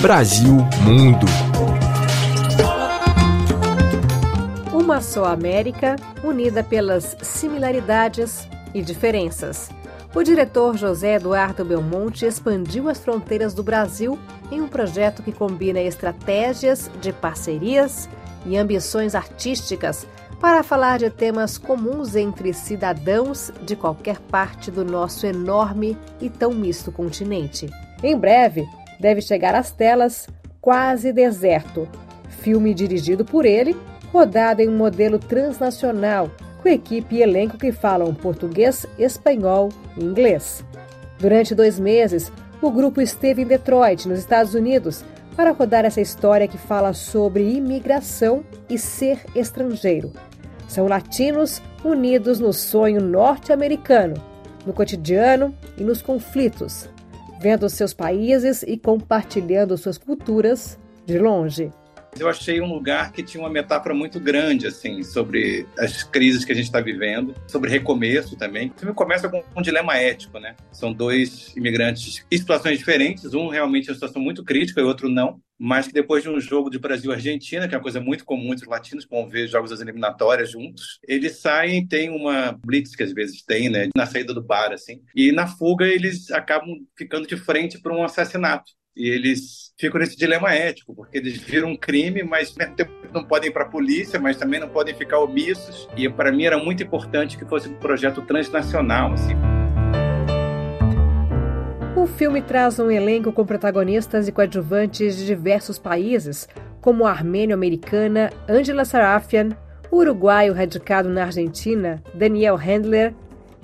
Brasil Mundo. Uma só América, unida pelas similaridades e diferenças. O diretor José Eduardo Belmonte expandiu as fronteiras do Brasil em um projeto que combina estratégias de parcerias e ambições artísticas para falar de temas comuns entre cidadãos de qualquer parte do nosso enorme e tão misto continente. Em breve, deve chegar às telas Quase Deserto, filme dirigido por ele, rodado em um modelo transnacional, com equipe e elenco que falam português, espanhol e inglês. Durante dois meses, o grupo esteve em Detroit, nos Estados Unidos, para rodar essa história que fala sobre imigração e ser estrangeiro. São latinos unidos no sonho norte-americano, no cotidiano e nos conflitos, vendo seus países e compartilhando suas culturas de longe eu achei um lugar que tinha uma metáfora muito grande, assim, sobre as crises que a gente está vivendo, sobre recomeço também. O filme começa com um dilema ético, né? São dois imigrantes em situações diferentes, um realmente é uma situação muito crítica e outro não, mas que depois de um jogo de Brasil-Argentina, que é uma coisa muito comum entre os latinos, vão ver jogos das eliminatórias juntos, eles saem, tem uma blitz que às vezes tem, né, na saída do bar, assim, e na fuga eles acabam ficando de frente para um assassinato. E eles ficam nesse dilema ético, porque eles viram um crime, mas mesmo tempo não podem ir para a polícia, mas também não podem ficar omissos. E para mim era muito importante que fosse um projeto transnacional, assim. O filme traz um elenco com protagonistas e coadjuvantes de diversos países, como a armênio-americana Angela Sarafian, o uruguaio radicado na Argentina Daniel Handler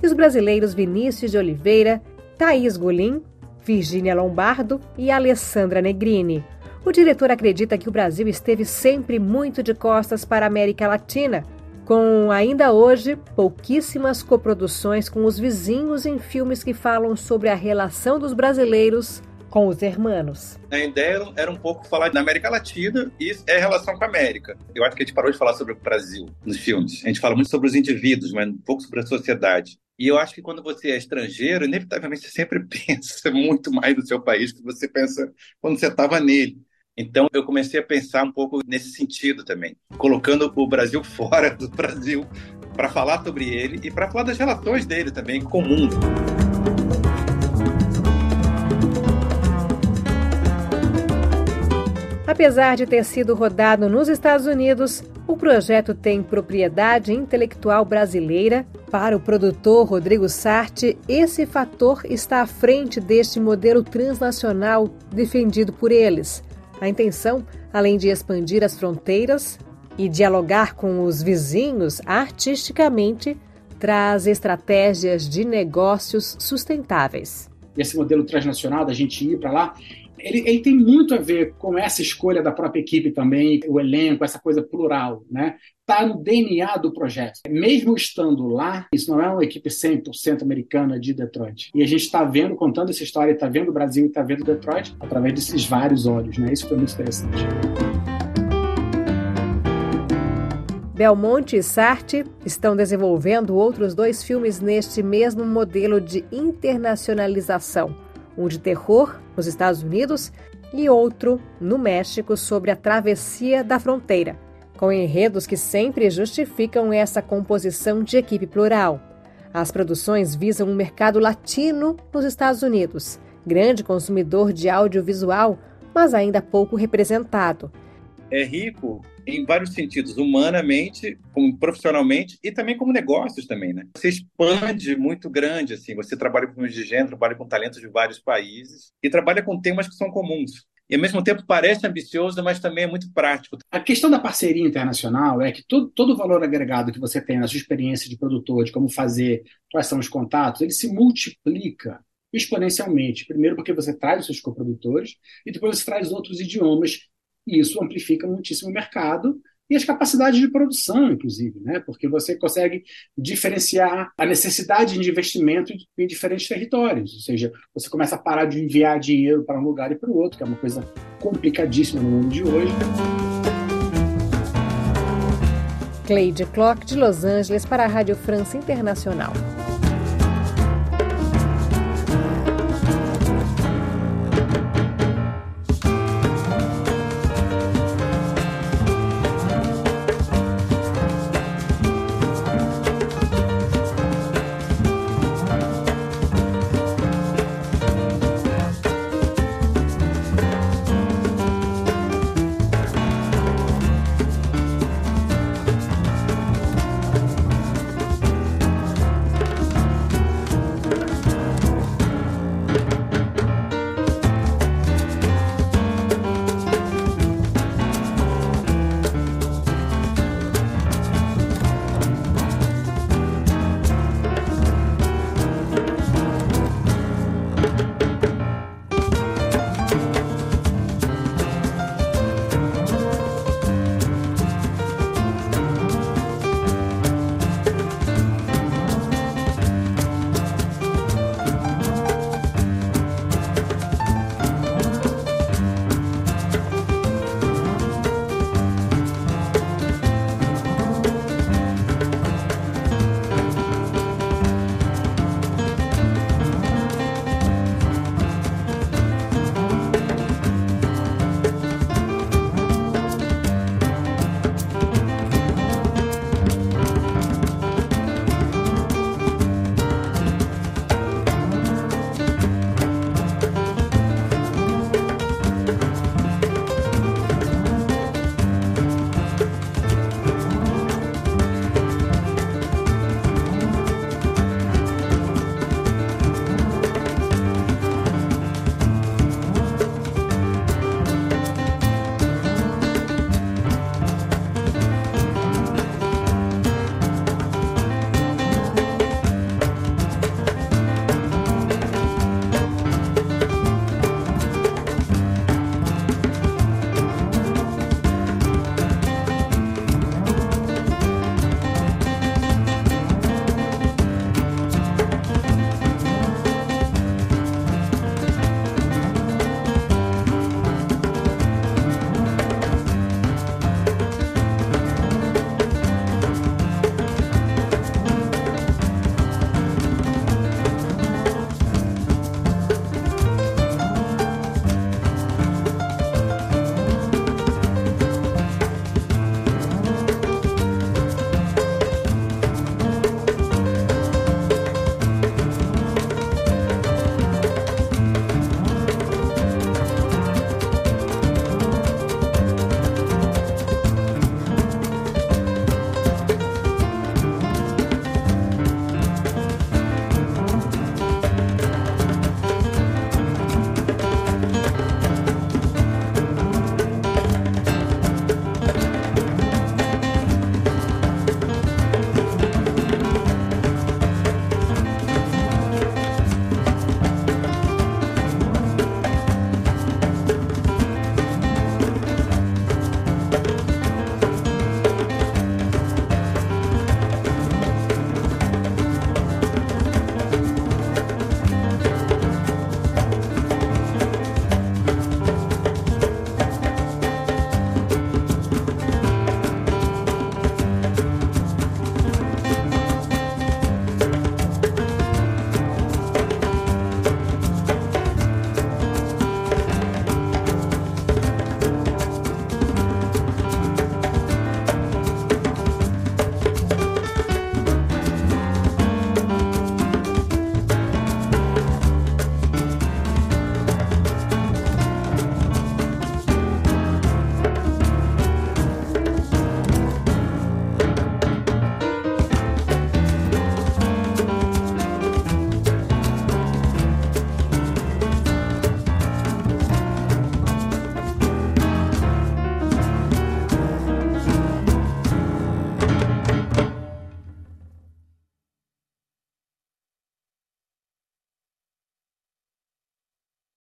e os brasileiros Vinícius de Oliveira, Thaís Golim Virgínia Lombardo e Alessandra Negrini. O diretor acredita que o Brasil esteve sempre muito de costas para a América Latina, com ainda hoje pouquíssimas coproduções com os vizinhos em filmes que falam sobre a relação dos brasileiros com os hermanos. A ideia era um pouco falar da América Latina e é relação com a América. Eu acho que a gente parou de falar sobre o Brasil nos filmes. A gente fala muito sobre os indivíduos, mas um pouco sobre a sociedade. E eu acho que quando você é estrangeiro, inevitavelmente você sempre pensa muito mais no seu país do que você pensa quando você estava nele. Então eu comecei a pensar um pouco nesse sentido também, colocando o Brasil fora do Brasil para falar sobre ele e para falar das relações dele também com o mundo. Apesar de ter sido rodado nos Estados Unidos, o projeto tem propriedade intelectual brasileira. Para o produtor Rodrigo Sarti, esse fator está à frente deste modelo transnacional defendido por eles. A intenção, além de expandir as fronteiras e dialogar com os vizinhos artisticamente, traz estratégias de negócios sustentáveis. Esse modelo transnacional da gente ir para lá ele, ele, tem muito a ver com essa escolha da própria equipe também, o elenco, essa coisa plural, né? Está no DNA do projeto. Mesmo estando lá, isso não é uma equipe 100% americana de Detroit. E a gente está vendo, contando essa história, está vendo o Brasil e está vendo Detroit através desses vários olhos, né? Isso foi muito interessante. Belmonte e Sartre estão desenvolvendo outros dois filmes neste mesmo modelo de internacionalização um de terror nos Estados Unidos e outro no México sobre a travessia da fronteira, com enredos que sempre justificam essa composição de equipe plural. As produções visam um mercado latino nos Estados Unidos, grande consumidor de audiovisual, mas ainda pouco representado. É rico em vários sentidos, humanamente, como profissionalmente e também como negócios também, né? Você expande muito grande, assim, você trabalha com filmes de gênero, trabalha com talentos de vários países e trabalha com temas que são comuns. E ao mesmo tempo parece ambicioso, mas também é muito prático. A questão da parceria internacional é que todo, todo o valor agregado que você tem na sua experiência de produtor, de como fazer, quais são os contatos, ele se multiplica exponencialmente. Primeiro porque você traz os seus coprodutores e depois você traz outros idiomas e isso amplifica muitíssimo o mercado e as capacidades de produção, inclusive, né? porque você consegue diferenciar a necessidade de investimento em diferentes territórios. Ou seja, você começa a parar de enviar dinheiro para um lugar e para o outro, que é uma coisa complicadíssima no mundo de hoje. Cleide Clock, de Los Angeles, para a Rádio França Internacional.